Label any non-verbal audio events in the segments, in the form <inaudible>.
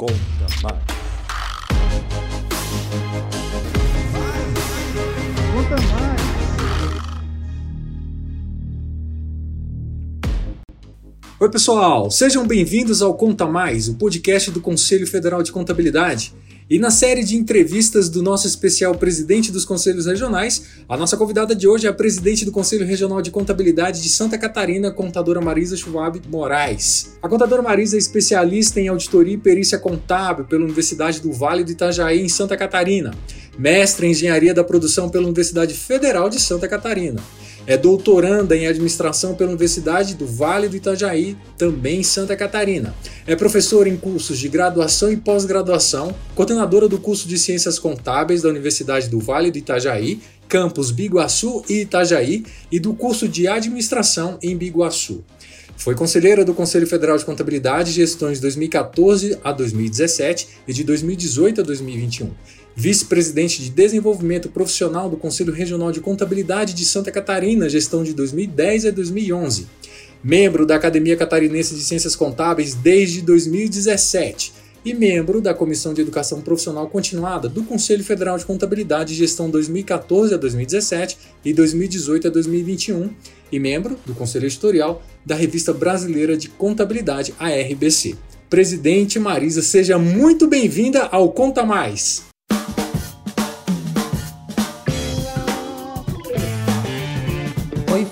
Conta mais. Conta mais. Oi, pessoal, sejam bem-vindos ao Conta Mais, o podcast do Conselho Federal de Contabilidade. E na série de entrevistas do nosso especial presidente dos conselhos regionais, a nossa convidada de hoje é a presidente do Conselho Regional de Contabilidade de Santa Catarina, contadora Marisa Schwab Moraes. A contadora Marisa é especialista em auditoria e perícia contábil pela Universidade do Vale do Itajaí, em Santa Catarina, mestre em engenharia da produção pela Universidade Federal de Santa Catarina. É doutoranda em administração pela Universidade do Vale do Itajaí, também em Santa Catarina. É professora em cursos de graduação e pós-graduação, coordenadora do curso de Ciências Contábeis da Universidade do Vale do Itajaí, campus Biguaçu e Itajaí, e do curso de Administração em Biguaçu. Foi conselheira do Conselho Federal de Contabilidade e Gestões de 2014 a 2017 e de 2018 a 2021 vice-presidente de Desenvolvimento Profissional do Conselho Regional de Contabilidade de Santa Catarina, gestão de 2010 a 2011. Membro da Academia Catarinense de Ciências Contábeis desde 2017 e membro da Comissão de Educação Profissional Continuada do Conselho Federal de Contabilidade gestão 2014 a 2017 e 2018 a 2021 e membro do Conselho Editorial da Revista Brasileira de Contabilidade, a RBC. Presidente Marisa, seja muito bem-vinda ao Conta Mais.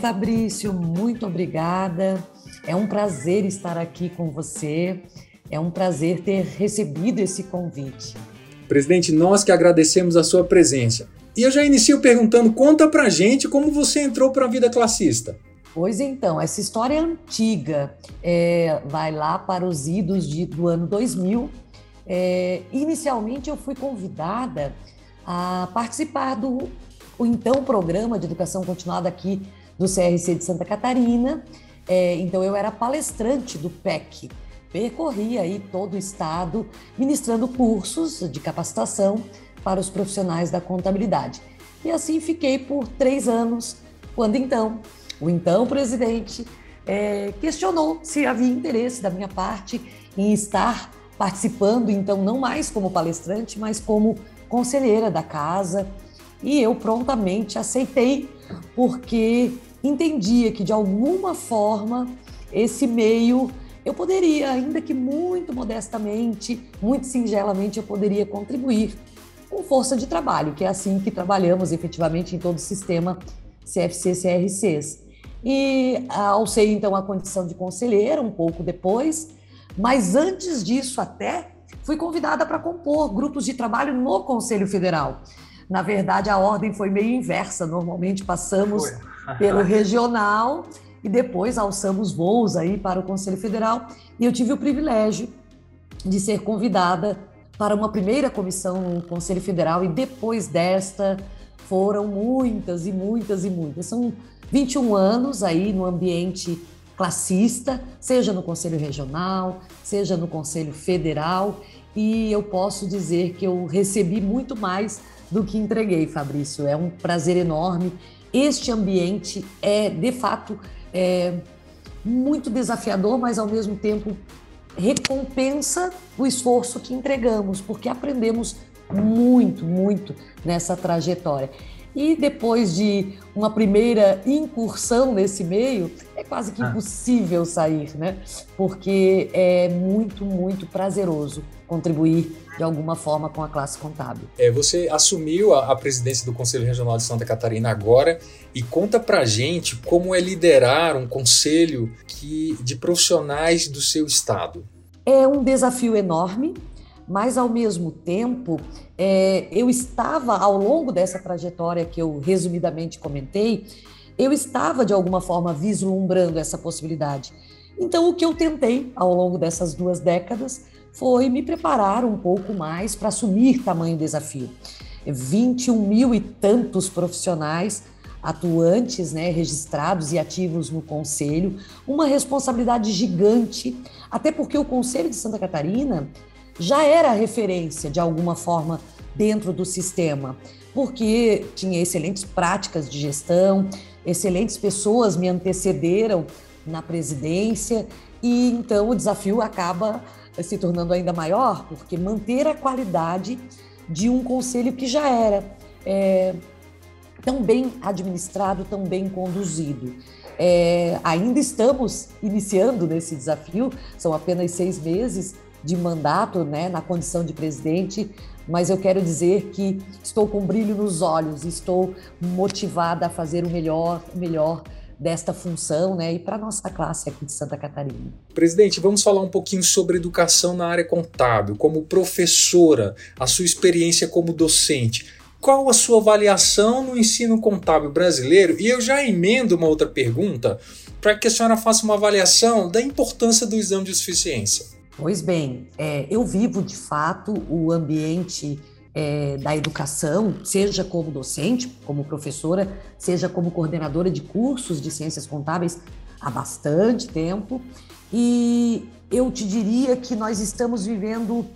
Fabrício, muito obrigada. É um prazer estar aqui com você. É um prazer ter recebido esse convite. Presidente, nós que agradecemos a sua presença. E eu já inicio perguntando, conta pra gente como você entrou para a vida classista. Pois então, essa história é antiga, é, vai lá para os idos de, do ano 2000. É, inicialmente eu fui convidada a participar do o então programa de educação continuada aqui do CRC de Santa Catarina. É, então eu era palestrante do PEC, percorria aí todo o estado ministrando cursos de capacitação para os profissionais da contabilidade. E assim fiquei por três anos, quando então o então presidente é, questionou se havia interesse da minha parte em estar participando, então não mais como palestrante, mas como conselheira da casa. E eu prontamente aceitei, porque entendia que de alguma forma esse meio eu poderia, ainda que muito modestamente, muito singelamente, eu poderia contribuir com força de trabalho, que é assim que trabalhamos efetivamente em todo o sistema CFC-CRCs. E alcei então a condição de conselheira um pouco depois, mas antes disso até fui convidada para compor grupos de trabalho no Conselho Federal. Na verdade, a ordem foi meio inversa. Normalmente passamos foi pelo regional e depois alçamos voos aí para o Conselho Federal. E eu tive o privilégio de ser convidada para uma primeira comissão no Conselho Federal e depois desta foram muitas e muitas e muitas. São 21 anos aí no ambiente classista, seja no Conselho Regional, seja no Conselho Federal, e eu posso dizer que eu recebi muito mais do que entreguei, Fabrício. É um prazer enorme este ambiente é, de fato, é, muito desafiador, mas ao mesmo tempo recompensa o esforço que entregamos, porque aprendemos muito, muito nessa trajetória. E depois de uma primeira incursão nesse meio, é quase que ah. impossível sair, né? Porque é muito, muito prazeroso contribuir de alguma forma com a classe contábil. É, você assumiu a, a, presidência do Conselho Regional de Santa Catarina agora e conta pra gente como é liderar um conselho que, de profissionais do seu estado. É um desafio enorme, mas ao mesmo tempo é, eu estava ao longo dessa trajetória que eu resumidamente comentei, eu estava de alguma forma vislumbrando essa possibilidade. Então o que eu tentei ao longo dessas duas décadas foi me preparar um pouco mais para assumir tamanho desafio. 21 mil e tantos profissionais atuantes, né, registrados e ativos no Conselho, uma responsabilidade gigante, até porque o Conselho de Santa Catarina já era referência de alguma forma dentro do sistema, porque tinha excelentes práticas de gestão, excelentes pessoas me antecederam na presidência e então o desafio acaba se tornando ainda maior, porque manter a qualidade de um conselho que já era é, tão bem administrado, tão bem conduzido. É, ainda estamos iniciando nesse desafio, são apenas seis meses de mandato né, na condição de presidente, mas eu quero dizer que estou com brilho nos olhos, estou motivada a fazer o melhor, o melhor desta função né, e para a nossa classe aqui de Santa Catarina. Presidente, vamos falar um pouquinho sobre educação na área contábil, como professora, a sua experiência como docente. Qual a sua avaliação no ensino contábil brasileiro? E eu já emendo uma outra pergunta para que a senhora faça uma avaliação da importância do exame de suficiência. Pois bem, é, eu vivo de fato o ambiente é, da educação, seja como docente, como professora, seja como coordenadora de cursos de ciências contábeis há bastante tempo. E eu te diria que nós estamos vivendo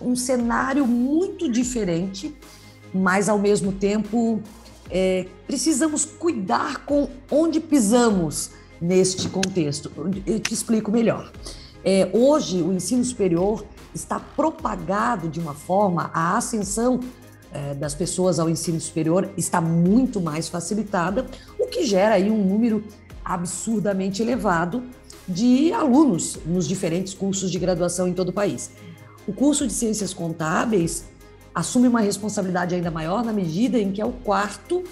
um cenário muito diferente, mas ao mesmo tempo é, precisamos cuidar com onde pisamos neste contexto. Eu te explico melhor. É, hoje, o ensino superior está propagado de uma forma, a ascensão é, das pessoas ao ensino superior está muito mais facilitada, o que gera aí um número absurdamente elevado de alunos nos diferentes cursos de graduação em todo o país. O curso de Ciências Contábeis assume uma responsabilidade ainda maior na medida em que é o quarto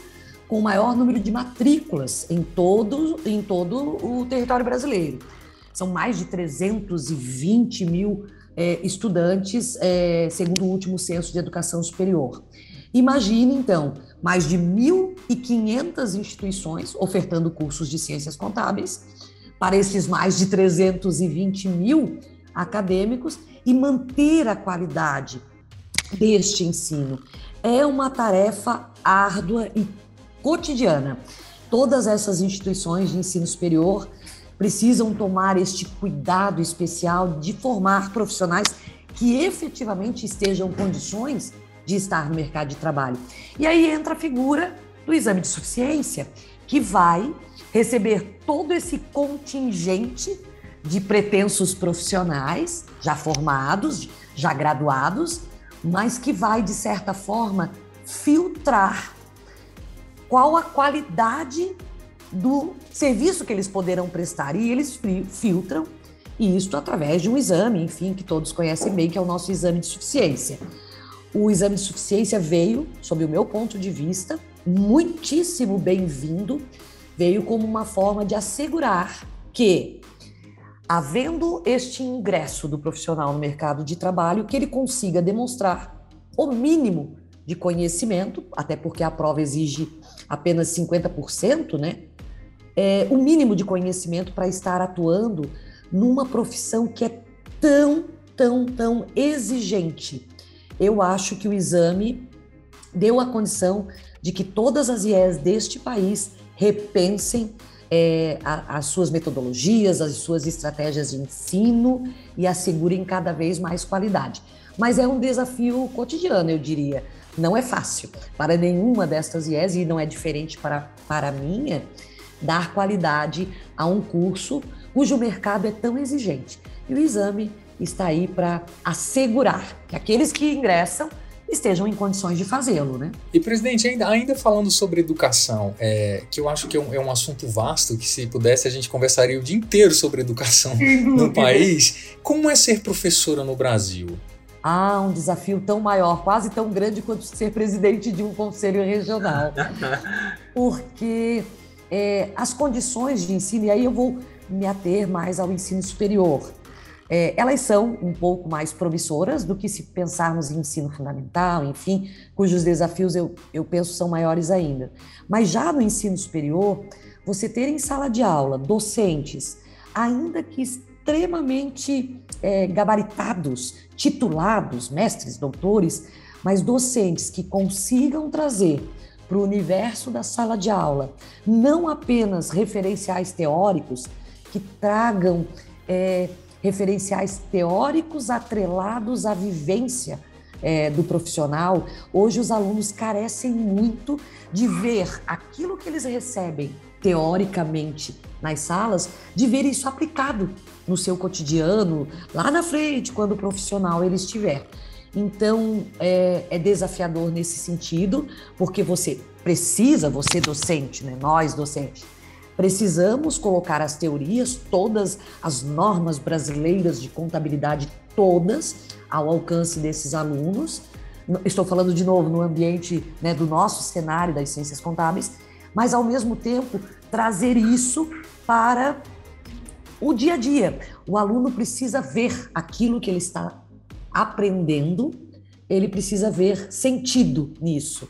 com o maior número de matrículas em todo, em todo o território brasileiro. São mais de 320 mil é, estudantes, é, segundo o último censo de educação superior. Imagine, então, mais de 1.500 instituições ofertando cursos de ciências contábeis para esses mais de 320 mil acadêmicos e manter a qualidade deste ensino. É uma tarefa árdua e cotidiana. Todas essas instituições de ensino superior precisam tomar este cuidado especial de formar profissionais que efetivamente estejam condições de estar no mercado de trabalho. E aí entra a figura do exame de suficiência, que vai receber todo esse contingente de pretensos profissionais já formados, já graduados, mas que vai, de certa forma, filtrar qual a qualidade do serviço que eles poderão prestar. E eles filtram isto através de um exame, enfim, que todos conhecem bem, que é o nosso exame de suficiência. O exame de suficiência veio, sob o meu ponto de vista, muitíssimo bem-vindo, veio como uma forma de assegurar que, havendo este ingresso do profissional no mercado de trabalho, que ele consiga demonstrar o mínimo de conhecimento, até porque a prova exige apenas 50%, né? É, o mínimo de conhecimento para estar atuando numa profissão que é tão, tão, tão exigente. Eu acho que o exame deu a condição de que todas as IES deste país repensem é, a, as suas metodologias, as suas estratégias de ensino e assegurem cada vez mais qualidade. Mas é um desafio cotidiano, eu diria. Não é fácil para nenhuma destas IES e não é diferente para, para a minha dar qualidade a um curso cujo mercado é tão exigente. E o exame está aí para assegurar que aqueles que ingressam estejam em condições de fazê-lo, né? E presidente, ainda, ainda falando sobre educação, é, que eu acho que é um, é um, assunto vasto, que se pudesse a gente conversaria o dia inteiro sobre educação <laughs> no país. Como é ser professora no Brasil? Ah, um desafio tão maior, quase tão grande quanto ser presidente de um conselho regional. <laughs> Porque é, as condições de ensino, e aí eu vou me ater mais ao ensino superior. É, elas são um pouco mais promissoras do que se pensarmos em ensino fundamental, enfim, cujos desafios eu, eu penso são maiores ainda. Mas já no ensino superior, você ter em sala de aula docentes, ainda que extremamente é, gabaritados, titulados, mestres, doutores, mas docentes que consigam trazer para o universo da sala de aula, não apenas referenciais teóricos que tragam é, referenciais teóricos atrelados à vivência é, do profissional. Hoje os alunos carecem muito de ver aquilo que eles recebem teoricamente nas salas, de ver isso aplicado no seu cotidiano, lá na frente, quando o profissional ele estiver. Então, é, é desafiador nesse sentido, porque você precisa, você docente, né? nós docentes, precisamos colocar as teorias, todas as normas brasileiras de contabilidade, todas ao alcance desses alunos. Estou falando de novo no ambiente né, do nosso cenário das ciências contábeis, mas ao mesmo tempo trazer isso para o dia a dia. O aluno precisa ver aquilo que ele está aprendendo, ele precisa ver sentido nisso.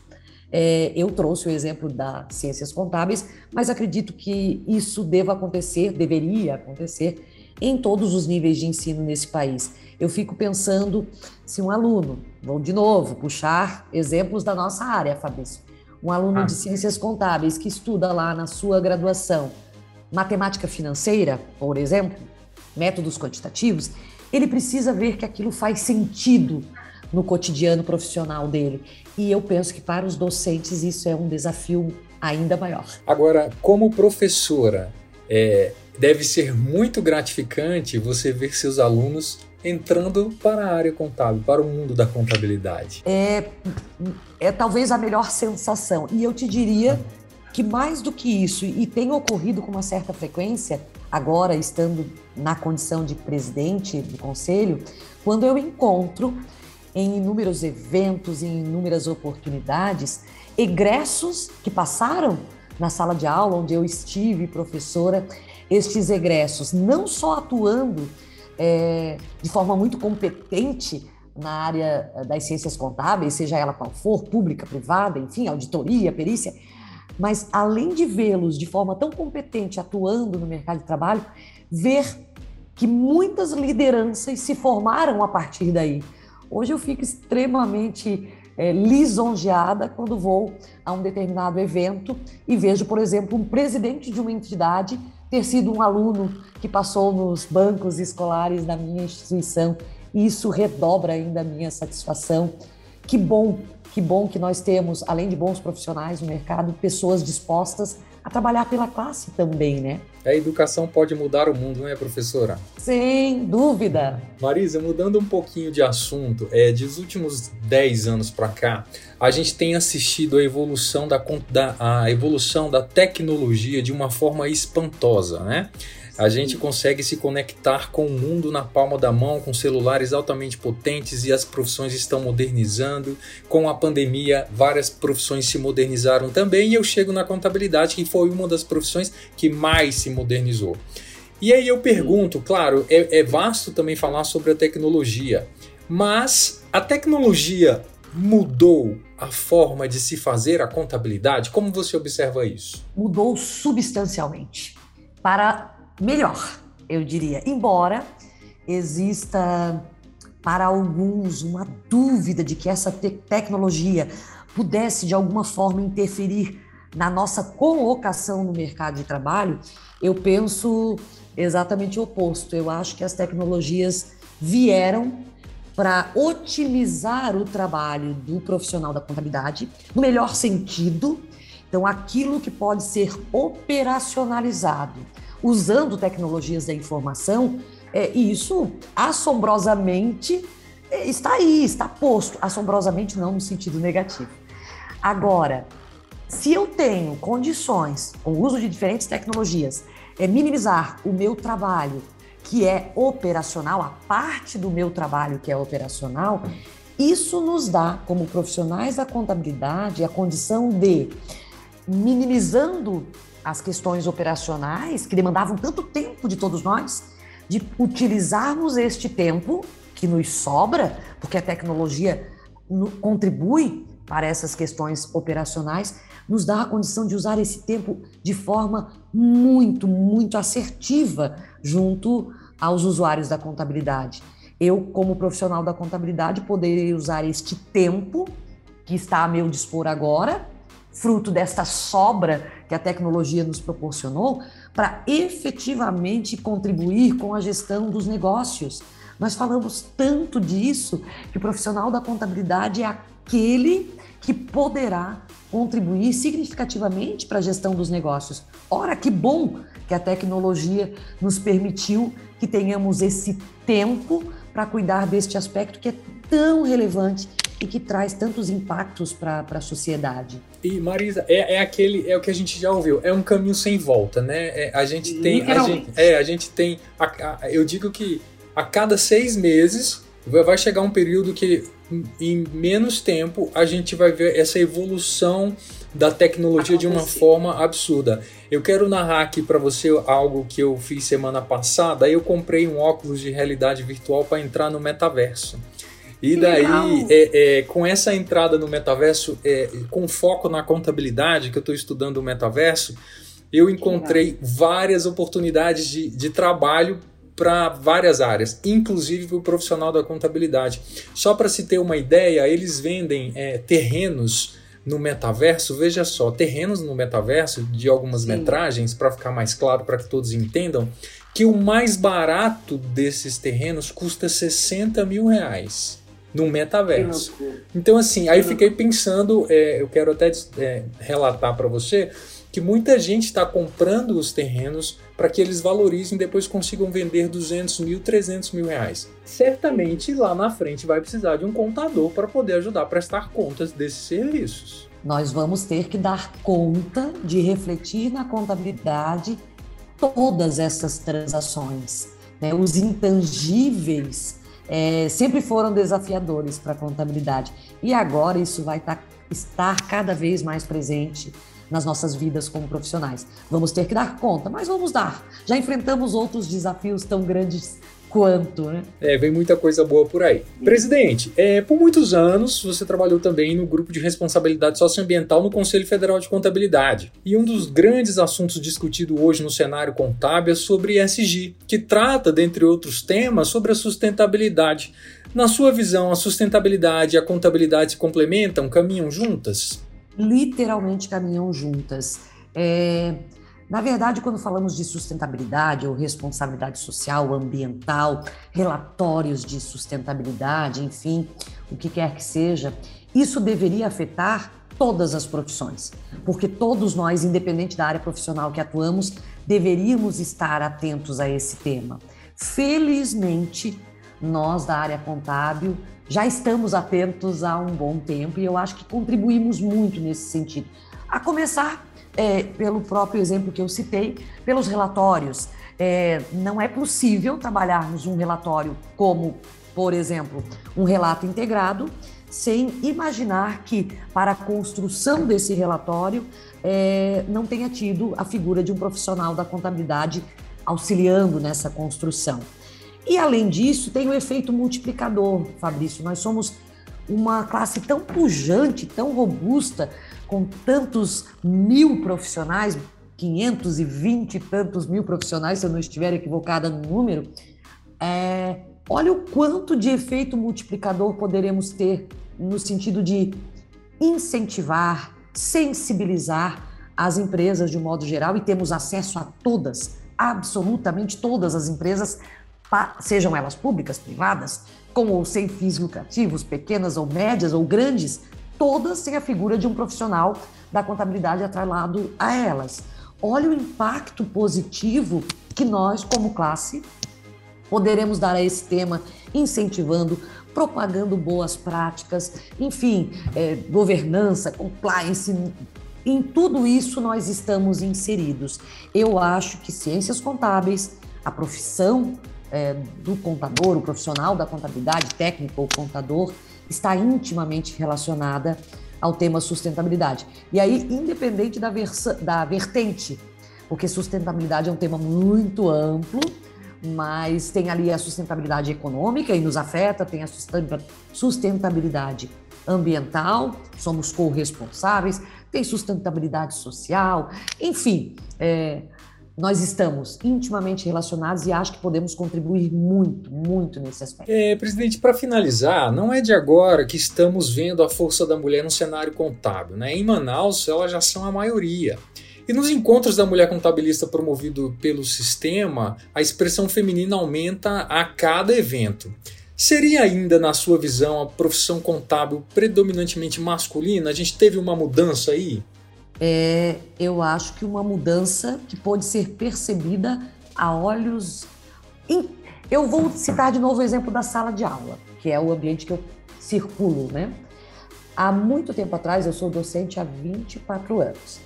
É, eu trouxe o exemplo das ciências contábeis, mas acredito que isso deva acontecer, deveria acontecer em todos os níveis de ensino nesse país. Eu fico pensando se um aluno, vou de novo puxar exemplos da nossa área, Fabrício, um aluno ah. de ciências contábeis que estuda lá na sua graduação matemática financeira, por exemplo, métodos quantitativos, ele precisa ver que aquilo faz sentido no cotidiano profissional dele. E eu penso que para os docentes isso é um desafio ainda maior. Agora, como professora, é, deve ser muito gratificante você ver seus alunos entrando para a área contábil, para o mundo da contabilidade. É, é talvez a melhor sensação. E eu te diria que mais do que isso, e tem ocorrido com uma certa frequência, agora estando na condição de presidente do conselho, quando eu encontro em inúmeros eventos, em inúmeras oportunidades, egressos que passaram na sala de aula onde eu estive professora, estes egressos não só atuando é, de forma muito competente na área das ciências contábeis, seja ela qual for, pública, privada, enfim, auditoria, perícia, mas além de vê-los de forma tão competente atuando no mercado de trabalho, ver que muitas lideranças se formaram a partir daí. Hoje eu fico extremamente é, lisonjeada quando vou a um determinado evento e vejo, por exemplo, um presidente de uma entidade ter sido um aluno que passou nos bancos escolares da minha instituição. E isso redobra ainda a minha satisfação. Que bom que bom que nós temos, além de bons profissionais no mercado, pessoas dispostas a trabalhar pela classe também, né? A educação pode mudar o mundo, não é, professora? Sem dúvida. Marisa, mudando um pouquinho de assunto, é, dos últimos 10 anos para cá, a gente tem assistido a evolução da, da, a evolução da tecnologia de uma forma espantosa, né? A gente consegue se conectar com o mundo na palma da mão, com celulares altamente potentes e as profissões estão modernizando. Com a pandemia, várias profissões se modernizaram também e eu chego na contabilidade, que foi uma das profissões que mais se modernizou. E aí eu pergunto, claro, é, é vasto também falar sobre a tecnologia, mas a tecnologia mudou a forma de se fazer a contabilidade? Como você observa isso? Mudou substancialmente. Para melhor, eu diria. Embora exista para alguns uma dúvida de que essa te tecnologia pudesse de alguma forma interferir na nossa colocação no mercado de trabalho, eu penso exatamente o oposto. Eu acho que as tecnologias vieram para otimizar o trabalho do profissional da contabilidade no melhor sentido. Então, aquilo que pode ser operacionalizado usando tecnologias da informação, é, e isso assombrosamente é, está aí, está posto. Assombrosamente não no sentido negativo. Agora, se eu tenho condições, com o uso de diferentes tecnologias, é minimizar o meu trabalho, que é operacional, a parte do meu trabalho que é operacional, isso nos dá, como profissionais da contabilidade, a condição de, minimizando as questões operacionais que demandavam tanto tempo de todos nós, de utilizarmos este tempo que nos sobra, porque a tecnologia contribui para essas questões operacionais, nos dá a condição de usar esse tempo de forma muito, muito assertiva junto aos usuários da contabilidade. Eu, como profissional da contabilidade, poderia usar este tempo que está a meu dispor agora fruto desta sobra que a tecnologia nos proporcionou, para efetivamente contribuir com a gestão dos negócios. Nós falamos tanto disso que o profissional da contabilidade é aquele que poderá contribuir significativamente para a gestão dos negócios. Ora, que bom que a tecnologia nos permitiu que tenhamos esse tempo para cuidar deste aspecto que é tão relevante e que traz tantos impactos para a sociedade. E Marisa, é, é, aquele, é o que a gente já ouviu, é um caminho sem volta, né? É, a gente tem, a gente, é, a gente tem, a, a, eu digo que a cada seis meses vai chegar um período que em menos tempo a gente vai ver essa evolução da tecnologia de uma forma absurda. Eu quero narrar aqui para você algo que eu fiz semana passada. Eu comprei um óculos de realidade virtual para entrar no metaverso. E daí, é, é, com essa entrada no metaverso, é, com foco na contabilidade, que eu estou estudando o metaverso, eu encontrei várias oportunidades de, de trabalho para várias áreas, inclusive para o profissional da contabilidade. Só para se ter uma ideia, eles vendem é, terrenos no metaverso, veja só, terrenos no metaverso de algumas Sim. metragens, para ficar mais claro, para que todos entendam, que o mais barato desses terrenos custa 60 mil reais no metaverso. Então, assim, aí fiquei pensando, é, eu quero até é, relatar para você que muita gente está comprando os terrenos para que eles valorizem e depois consigam vender 200 mil, 300 mil reais. Certamente lá na frente vai precisar de um contador para poder ajudar a prestar contas desses serviços. Nós vamos ter que dar conta de refletir na contabilidade todas essas transações. Né? Os intangíveis é, sempre foram desafiadores para a contabilidade e agora isso vai tá, estar cada vez mais presente nas nossas vidas como profissionais. Vamos ter que dar conta, mas vamos dar. Já enfrentamos outros desafios tão grandes quanto, né? É, vem muita coisa boa por aí. Presidente, é, por muitos anos você trabalhou também no grupo de responsabilidade socioambiental no Conselho Federal de Contabilidade. E um dos grandes assuntos discutidos hoje no cenário contábil é sobre ESG, que trata, dentre outros temas, sobre a sustentabilidade. Na sua visão, a sustentabilidade e a contabilidade se complementam, caminham juntas? Literalmente caminham juntas. É, na verdade, quando falamos de sustentabilidade ou responsabilidade social, ambiental, relatórios de sustentabilidade, enfim, o que quer que seja, isso deveria afetar todas as profissões, porque todos nós, independente da área profissional que atuamos, deveríamos estar atentos a esse tema. Felizmente, nós da área contábil já estamos atentos há um bom tempo e eu acho que contribuímos muito nesse sentido. A começar é, pelo próprio exemplo que eu citei, pelos relatórios. É, não é possível trabalharmos um relatório como, por exemplo, um relato integrado, sem imaginar que, para a construção desse relatório, é, não tenha tido a figura de um profissional da contabilidade auxiliando nessa construção. E além disso, tem o efeito multiplicador, Fabrício. Nós somos uma classe tão pujante, tão robusta, com tantos mil profissionais, 520 e tantos mil profissionais, se eu não estiver equivocada no número. É, olha o quanto de efeito multiplicador poderemos ter no sentido de incentivar, sensibilizar as empresas de um modo geral e temos acesso a todas, absolutamente todas as empresas sejam elas públicas, privadas, com ou sem fins lucrativos, pequenas ou médias ou grandes, todas têm a figura de um profissional da contabilidade atrelado a elas. Olha o impacto positivo que nós, como classe, poderemos dar a esse tema, incentivando, propagando boas práticas, enfim, é, governança, compliance. Em tudo isso nós estamos inseridos. Eu acho que ciências contábeis, a profissão é, do contador, o profissional da contabilidade, técnico ou contador, está intimamente relacionada ao tema sustentabilidade. E aí, independente da, da vertente, porque sustentabilidade é um tema muito amplo, mas tem ali a sustentabilidade econômica e nos afeta, tem a sustentabilidade ambiental, somos corresponsáveis, tem sustentabilidade social, enfim, é, nós estamos intimamente relacionados e acho que podemos contribuir muito, muito nesse aspecto. É, presidente, para finalizar, não é de agora que estamos vendo a força da mulher no cenário contábil. Né? Em Manaus, elas já são a maioria. E nos encontros da mulher contabilista promovido pelo sistema, a expressão feminina aumenta a cada evento. Seria ainda, na sua visão, a profissão contábil predominantemente masculina? A gente teve uma mudança aí? É, eu acho que uma mudança que pode ser percebida a olhos. Eu vou citar de novo o exemplo da sala de aula, que é o ambiente que eu circulo, né? Há muito tempo atrás, eu sou docente há 24 anos.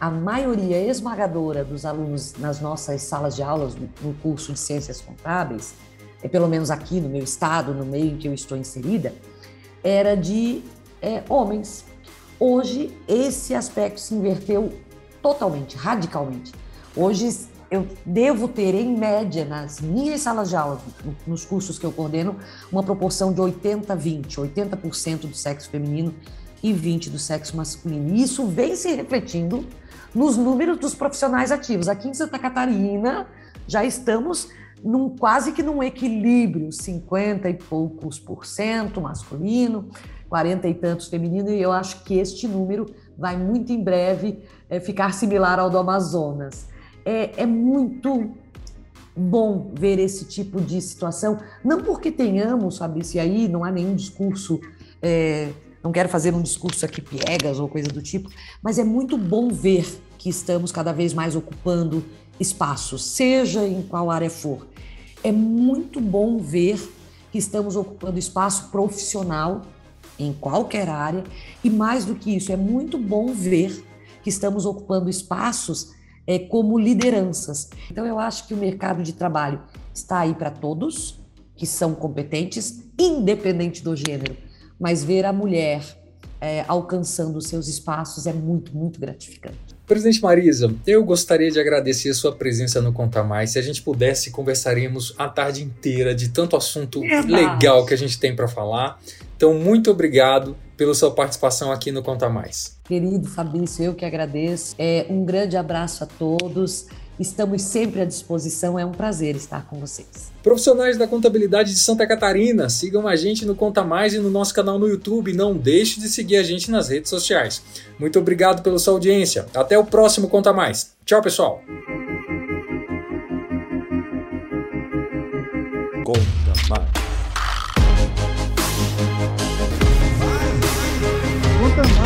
A maioria esmagadora dos alunos nas nossas salas de aulas no curso de Ciências Contábeis é, pelo menos aqui no meu estado, no meio em que eu estou inserida, era de é, homens. Hoje, esse aspecto se inverteu totalmente, radicalmente. Hoje, eu devo ter, em média, nas minhas salas de aula, nos cursos que eu coordeno, uma proporção de 80-20, 80%, do sexo feminino e 20% do sexo masculino. E isso vem se refletindo nos números dos profissionais ativos. Aqui em Santa Catarina, já estamos num, quase que num equilíbrio, 50 e poucos por cento masculino, 40 e tantos feminino, e eu acho que este número vai muito em breve é, ficar similar ao do Amazonas. É, é muito bom ver esse tipo de situação, não porque tenhamos, sabe, se aí não há nenhum discurso, é, não quero fazer um discurso aqui piegas ou coisa do tipo, mas é muito bom ver que estamos cada vez mais ocupando espaços, seja em qual área for. É muito bom ver que estamos ocupando espaço profissional em qualquer área e mais do que isso, é muito bom ver que estamos ocupando espaços é, como lideranças. Então eu acho que o mercado de trabalho está aí para todos que são competentes, independente do gênero, mas ver a mulher é, alcançando os seus espaços é muito, muito gratificante. Presidente Marisa, eu gostaria de agradecer a sua presença no Conta Mais. Se a gente pudesse, conversaríamos a tarde inteira de tanto assunto legal que a gente tem para falar. Então, muito obrigado pela sua participação aqui no Conta Mais. Querido Fabrício, eu que agradeço. É, um grande abraço a todos. Estamos sempre à disposição, é um prazer estar com vocês. Profissionais da contabilidade de Santa Catarina, sigam a gente no Conta Mais e no nosso canal no YouTube. Não deixe de seguir a gente nas redes sociais. Muito obrigado pela sua audiência. Até o próximo Conta Mais. Tchau, pessoal. Conta Mais. Conta Mais.